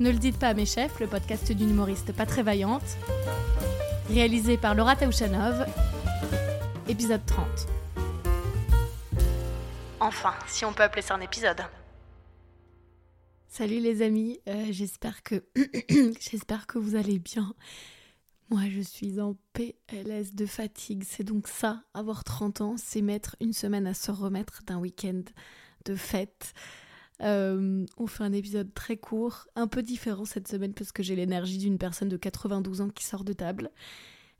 Ne le dites pas à mes chefs, le podcast d'une humoriste pas très vaillante. Réalisé par Laura Taouchanov. Épisode 30. Enfin, si on peut appeler ça un épisode. Salut les amis, euh, j'espère que j'espère que vous allez bien. Moi, je suis en PLS de fatigue. C'est donc ça, avoir 30 ans, c'est mettre une semaine à se remettre d'un week-end de fête. Euh, on fait un épisode très court, un peu différent cette semaine parce que j'ai l'énergie d'une personne de 92 ans qui sort de table.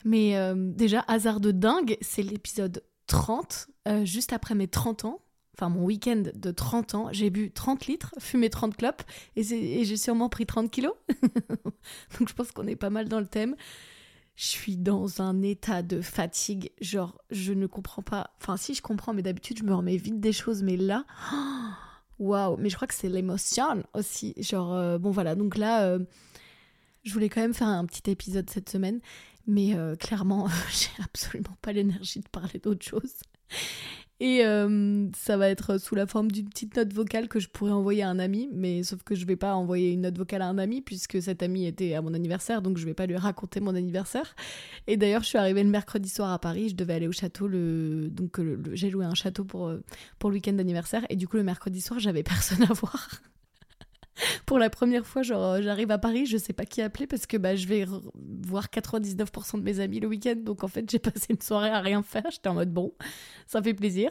Mais euh, déjà, hasard de dingue, c'est l'épisode 30, euh, juste après mes 30 ans. Enfin, mon week-end de 30 ans, j'ai bu 30 litres, fumé 30 clopes et, et j'ai sûrement pris 30 kilos. Donc je pense qu'on est pas mal dans le thème. Je suis dans un état de fatigue, genre je ne comprends pas. Enfin, si je comprends, mais d'habitude je me remets vite des choses, mais là. Waouh, mais je crois que c'est l'émotion aussi. Genre, euh, bon voilà, donc là, euh, je voulais quand même faire un petit épisode cette semaine, mais euh, clairement, j'ai absolument pas l'énergie de parler d'autre chose. Et euh, ça va être sous la forme d'une petite note vocale que je pourrais envoyer à un ami, mais sauf que je vais pas envoyer une note vocale à un ami puisque cet ami était à mon anniversaire, donc je vais pas lui raconter mon anniversaire. Et d'ailleurs, je suis arrivée le mercredi soir à Paris, je devais aller au château, le... donc j'ai loué un château pour, euh, pour le week-end d'anniversaire, et du coup le mercredi soir, j'avais personne à voir. pour la première fois, genre, euh, j'arrive à Paris, je sais pas qui appeler parce que bah, je vais voir 99% de mes amis le week-end. Donc en fait, j'ai passé une soirée à rien faire. J'étais en mode bon, ça fait plaisir.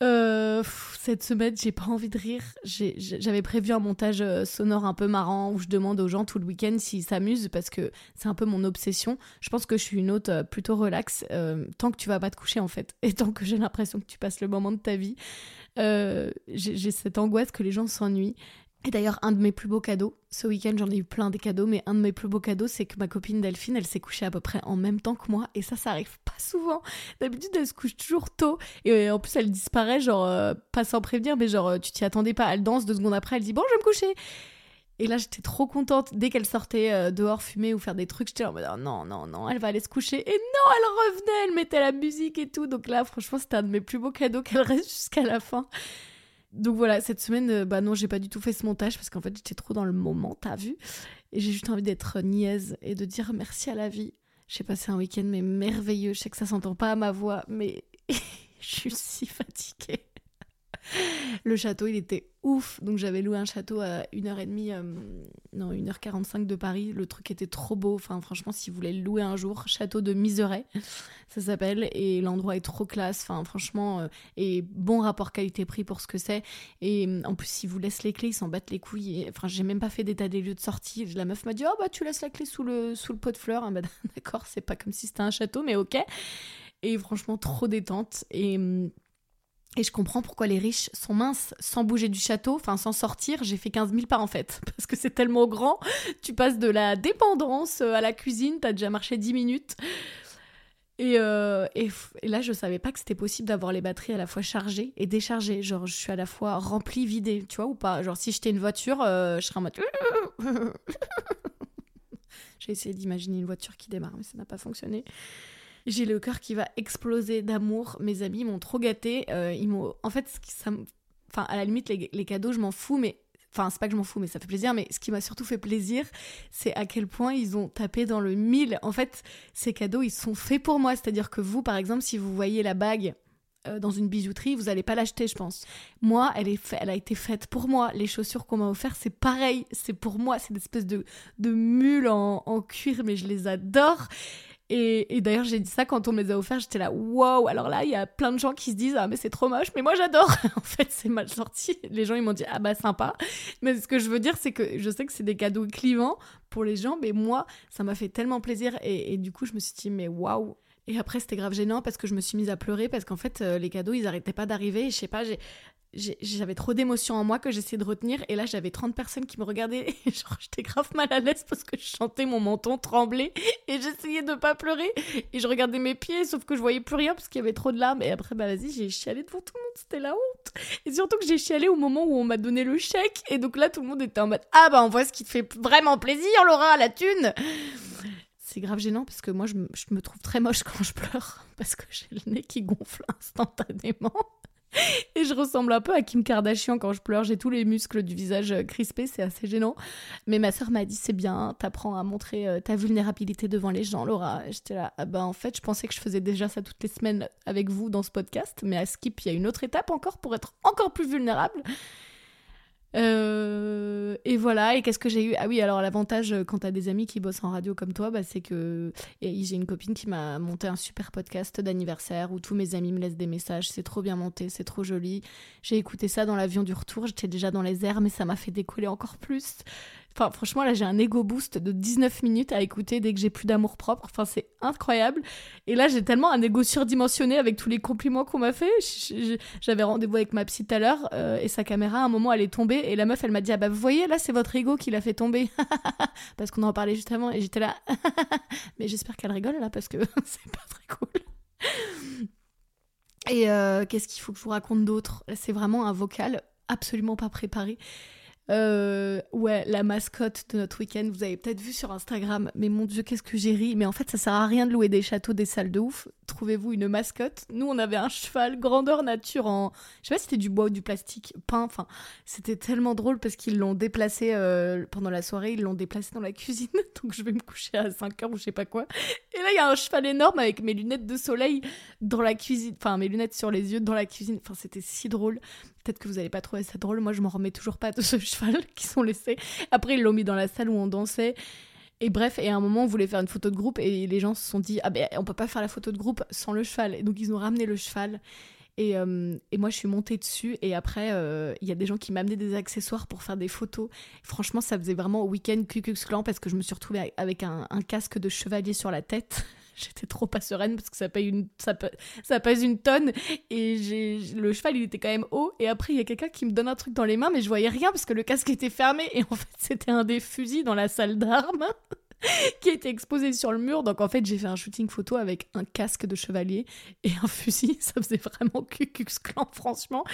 Euh, cette semaine, j'ai pas envie de rire. J'avais prévu un montage euh, sonore un peu marrant où je demande aux gens tout le week-end s'ils s'amusent parce que c'est un peu mon obsession. Je pense que je suis une hôte plutôt relax tant que tu vas pas te coucher en fait et tant que j'ai l'impression que tu passes le moment de ta vie. j'ai cette angoisse que les gens s'ennuient et d'ailleurs, un de mes plus beaux cadeaux, ce week-end j'en ai eu plein des cadeaux, mais un de mes plus beaux cadeaux, c'est que ma copine Delphine, elle s'est couchée à peu près en même temps que moi, et ça, ça arrive pas souvent. D'habitude, elle se couche toujours tôt, et euh, en plus, elle disparaît, genre, euh, pas sans prévenir, mais genre, euh, tu t'y attendais pas, elle danse, deux secondes après, elle dit Bon, je vais me coucher. Et là, j'étais trop contente. Dès qu'elle sortait dehors fumer ou faire des trucs, j'étais en mode oh, non, non, non, elle va aller se coucher. Et non, elle revenait, elle mettait la musique et tout. Donc là, franchement, c'était un de mes plus beaux cadeaux qu'elle reste jusqu'à la fin. Donc voilà, cette semaine, euh, bah non, j'ai pas du tout fait ce montage parce qu'en fait, j'étais trop dans le moment, t'as vu Et j'ai juste envie d'être niaise et de dire merci à la vie. J'ai passé un week-end mais merveilleux. Je sais que ça s'entend pas à ma voix, mais je suis si fatiguée. Le château, il était ouf. Donc j'avais loué un château à 1h30, euh, non, 1h45 de Paris. Le truc était trop beau. Enfin, franchement, si vous voulez le louer un jour, château de Miseray, ça s'appelle. Et l'endroit est trop classe. Enfin, franchement, euh, et bon rapport qualité-prix pour ce que c'est. Et en plus, s'ils vous laissent les clés, ils s'en battent les couilles. enfin, j'ai même pas fait d'état des lieux de sortie. La meuf m'a dit, oh bah tu laisses la clé sous le, pot de fleurs. Ah, bah, d'accord, c'est pas comme si c'était un château, mais ok. Et franchement, trop détente. Et et je comprends pourquoi les riches sont minces sans bouger du château, enfin sans sortir. J'ai fait 15 000 pas en fait, parce que c'est tellement grand. Tu passes de la dépendance à la cuisine, t'as déjà marché 10 minutes. Euh, et, et, là, je savais pas que c'était possible d'avoir les batteries à la fois chargées et déchargées. Genre, je suis à la fois remplie, vidée, tu vois, ou pas. Genre, si j'étais une voiture, euh, je serais en mode. J'ai essayé d'imaginer une voiture qui démarre, mais ça n'a pas fonctionné. J'ai le cœur qui va exploser d'amour. Mes amis m'ont trop gâté. Euh, ils m'ont. En fait, ça Enfin, à la limite, les, cadeaux, je m'en fous, mais Enfin, c'est pas que je m'en fous, mais ça fait plaisir. Mais ce qui m'a surtout fait plaisir, c'est à quel point ils ont tapé dans le mille. En fait, ces cadeaux, ils sont faits pour moi. C'est-à-dire que vous, par exemple, si vous voyez la bague euh, dans une bijouterie, vous n'allez pas l'acheter, je pense. Moi, elle, est elle a été faite pour moi. Les chaussures qu'on m'a offertes, c'est pareil. C'est pour moi. C'est des espèces de, de mules en, en cuir, mais je les adore. Et, d'ailleurs, j'ai dit ça quand on me les a offerts, j'étais là, waouh! Alors là, il y a plein de gens qui se disent, ah, mais c'est trop moche, mais moi j'adore! en fait, c'est mal sorti. Les gens, ils m'ont dit, ah bah sympa. Mais ce que je veux dire, c'est que je sais que c'est des cadeaux clivants pour les gens, mais moi, ça m'a fait tellement plaisir. Et, du coup, je me suis dit, mais waouh! Et après, c'était grave gênant parce que je me suis mise à pleurer parce qu'en fait, euh, les cadeaux, ils arrêtaient pas d'arriver. Je sais pas, j'avais trop d'émotions en moi que j'essayais de retenir. Et là j'avais 30 personnes qui me regardaient. Et genre j'étais grave mal à l'aise parce que je chantais mon menton tremblait et j'essayais de pas pleurer. Et je regardais mes pieds sauf que je voyais plus rien parce qu'il y avait trop de larmes. Et après bah vas-y j'ai chialé devant tout le monde. C'était la honte. Et surtout que j'ai chialé au moment où on m'a donné le chèque. Et donc là tout le monde était en mode ah bah on voit ce qui te fait vraiment plaisir Laura la thune c'est grave gênant parce que moi je me, trouve très moche quand je pleure parce que j'ai le nez qui gonfle instantanément Et je ressemble un peu à Kim Kardashian quand je pleure. J'ai tous les muscles du visage euh, crispés, c'est assez gênant. Mais ma soeur m'a dit c'est bien, t'apprends à montrer euh, ta vulnérabilité devant les gens, Laura. J'étais là, ah bah en fait, je pensais que je faisais déjà ça toutes les semaines avec vous dans ce podcast. Mais à Skip, il y a une autre étape encore pour être encore plus vulnérable. Euh, et voilà, et qu'est-ce que j'ai eu? Ah oui, alors l'avantage euh, quand t'as des amis qui bossent en radio comme toi, bah, c'est que j'ai une copine qui m'a monté un super podcast d'anniversaire où tous mes amis me laissent des messages. C'est trop bien monté, c'est trop joli. J'ai écouté ça dans l'avion du retour, j'étais déjà dans les airs, mais ça m'a fait décoller encore plus. Franchement, là, j'ai un ego boost de 19 minutes à écouter dès que j'ai plus d'amour propre. Enfin, c'est incroyable. Et là, j'ai tellement un ego surdimensionné avec tous les compliments qu'on m'a fait. J'avais rendez-vous avec ma psy tout à l'heure euh, et sa caméra, à un moment, elle est tombée. Et la meuf, elle m'a dit Ah bah, vous voyez, là, c'est votre ego qui l'a fait tomber. parce qu'on en parlait juste avant. Et j'étais là. Mais j'espère qu'elle rigole là parce que c'est pas très cool. Et euh, qu'est-ce qu'il faut que je vous raconte d'autre? C'est vraiment un vocal absolument pas préparé. Euh, ouais, la mascotte de notre week-end, vous avez peut-être vu sur Instagram, mais mon dieu, qu'est-ce que j'ai ri. Mais en fait, ça sert à rien de louer des châteaux, des salles de ouf. Trouvez-vous une mascotte? Nous, on avait un cheval grandeur nature en. Je sais pas si c'était du bois ou du plastique peint. Enfin, c'était tellement drôle parce qu'ils l'ont déplacé euh, pendant la soirée, ils l'ont déplacé dans la cuisine. Donc je vais me coucher à 5 heures ou je sais pas quoi. Et là, il y a un cheval énorme avec mes lunettes de soleil dans la cuisine. Enfin, mes lunettes sur les yeux dans la cuisine. Enfin, c'était si drôle. Peut-être que vous n'allez pas trouver ça drôle. Moi, je m'en remets toujours pas de ce cheval qui sont laissés. Après, ils l'ont mis dans la salle où on dansait. Et bref, et à un moment, on voulait faire une photo de groupe et les gens se sont dit Ah ben, on peut pas faire la photo de groupe sans le cheval. Et donc, ils ont ramené le cheval. Et, euh, et moi, je suis montée dessus. Et après, euh, il y a des gens qui m'amenaient des accessoires pour faire des photos. franchement, ça faisait vraiment au week-end Cucux Clan parce que je me suis retrouvée avec un casque de chevalier sur la tête. j'étais trop pas sereine parce que ça paye une ça, ça pèse une tonne et j'ai le cheval il était quand même haut et après il y a quelqu'un qui me donne un truc dans les mains mais je voyais rien parce que le casque était fermé et en fait c'était un des fusils dans la salle d'armes qui était exposé sur le mur. Donc en fait j'ai fait un shooting photo avec un casque de chevalier et un fusil. Ça faisait vraiment Cucux clan franchement.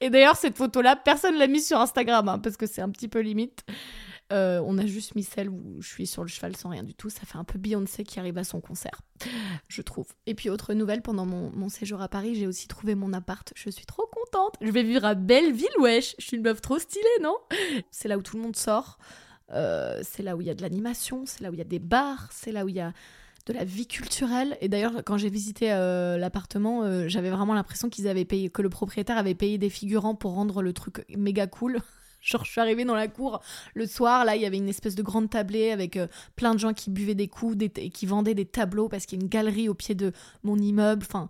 Et d'ailleurs cette photo là personne l'a mise sur Instagram hein, parce que c'est un petit peu limite euh, on a juste mis celle où je suis sur le cheval sans rien du tout. Ça fait un peu Beyoncé qui arrive à son concert, je trouve. Et puis, autre nouvelle, pendant mon, séjour à Paris, j'ai aussi trouvé mon appart. Je suis trop contente. Je vais vivre à Belleville, wesh. Je suis une meuf trop stylée, non? C'est là où tout le monde sort. Euh, c'est là où il y a de l'animation. C'est là où il y a des bars. C'est là où il y a de la vie culturelle. Et d'ailleurs, quand j'ai visité euh, l'appartement, j'avais vraiment l'impression qu'ils avaient payé, que le propriétaire avait payé des figurants pour rendre le truc méga cool. Genre, je suis arrivée dans la cour le soir, là, il y avait une espèce de grande tablée avec euh, plein de gens qui buvaient des coups et qui vendaient des tableaux parce qu'il y a une galerie au pied de mon immeuble. Enfin,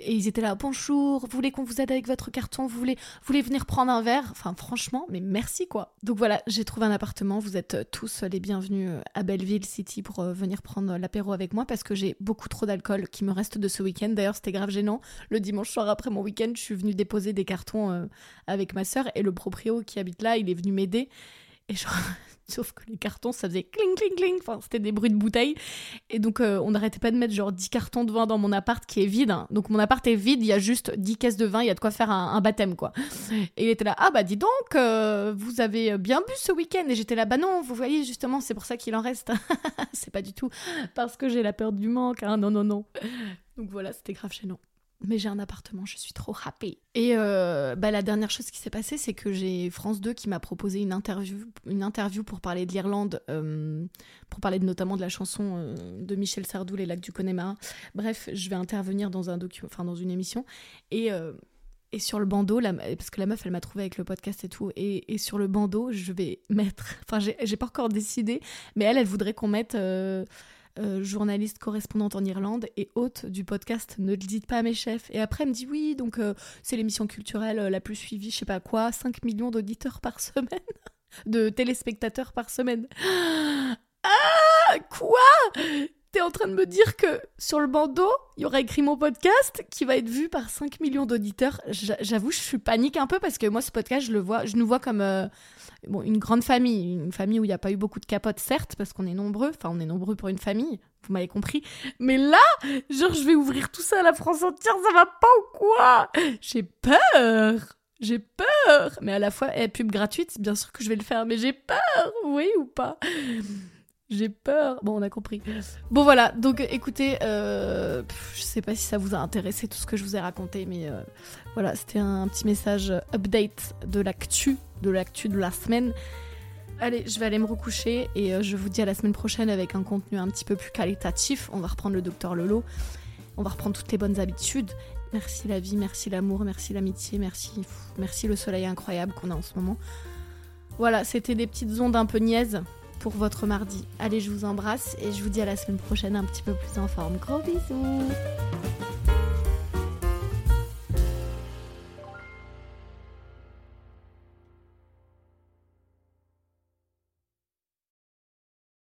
et ils étaient là, bonjour, vous voulez qu'on vous aide avec votre carton, vous voulez, venir prendre un verre? Enfin, franchement, mais merci quoi. Donc voilà, j'ai trouvé un appartement, vous êtes euh, tous les bienvenus euh, à Belleville City pour euh, venir prendre l'apéro avec moi parce que j'ai beaucoup trop d'alcool qui me reste de ce week-end. D'ailleurs, c'était grave gênant. Le dimanche soir après mon week-end, je suis venue déposer des cartons avec ma soeur et le proprio qui habite là, il est venu m'aider. Et genre, Sauf que les cartons, ça faisait cling, cling, cling. Enfin, c'était des bruits de bouteilles. Et donc, euh, on n'arrêtait pas de mettre genre 10 cartons de vin dans mon appart qui est vide. Hein. Donc, mon appart est vide, il y a juste 10 caisses de vin, il y a de quoi faire un, baptême, quoi. Et il était là, ah bah dis donc, euh, vous avez bien bu ce week-end. Et j'étais là, bah non, vous voyez, justement, c'est pour ça qu'il en reste. c'est pas du tout parce que j'ai la peur du manque. Hein. Non, non, non. Donc voilà, c'était grave gênant mais j'ai un appartement, je suis trop happy. Et euh, bah, la dernière chose qui s'est passée, c'est que j'ai France 2 qui m'a proposé une interview, une interview pour parler de l'Irlande, euh, pour parler notamment de la chanson euh, de Michel Sardou, Les Lacs du Connemara. Bref, je vais intervenir dans, un docu dans une émission. Et, et sur le bandeau, parce que la meuf, elle m'a trouvé avec le podcast et tout, et, et sur le bandeau, je vais mettre, enfin, j'ai pas encore décidé, mais elle, elle voudrait qu'on mette euh, journaliste correspondante en Irlande et hôte du podcast Ne le dites pas à mes chefs. Et après, elle me dit oui, donc euh, c'est l'émission culturelle euh, la plus suivie, je sais pas quoi, 5 millions d'auditeurs par semaine, de téléspectateurs par semaine. Ah, quoi? En train de me dire que sur le bandeau, il y aura écrit mon podcast qui va être vu par 5 millions d'auditeurs. J'avoue, je suis panique un peu parce que moi, ce podcast, je le vois, je nous vois comme bon, une grande famille, une famille où il n'y a pas eu beaucoup de capotes, certes, parce qu'on est nombreux, enfin on est nombreux pour une famille, vous m'avez compris. Mais là, genre je vais ouvrir tout ça à la France entière, ça va pas ou quoi? J'ai peur! J'ai peur! Mais à la fois, eh, pub gratuite, bien sûr que je vais le faire, mais j'ai peur, oui ou pas? J'ai peur. Bon, on a compris. Bon, voilà. Donc, écoutez, euh, je sais pas si ça vous a intéressé tout ce que je vous ai raconté, mais euh, voilà, c'était un petit message update de l'actu, de l'actu de la semaine. Allez, je vais aller me recoucher et euh, je vous dis à la semaine prochaine avec un contenu un petit peu plus qualitatif. On va reprendre le docteur Lolo. On va reprendre toutes les bonnes habitudes. Merci la vie, merci l'amour, merci l'amitié, merci, merci le soleil incroyable qu'on a en ce moment. Voilà, c'était des petites ondes un peu niaises pour votre mardi. Allez, je vous embrasse et je vous dis à la semaine prochaine un petit peu plus en forme. Gros bisous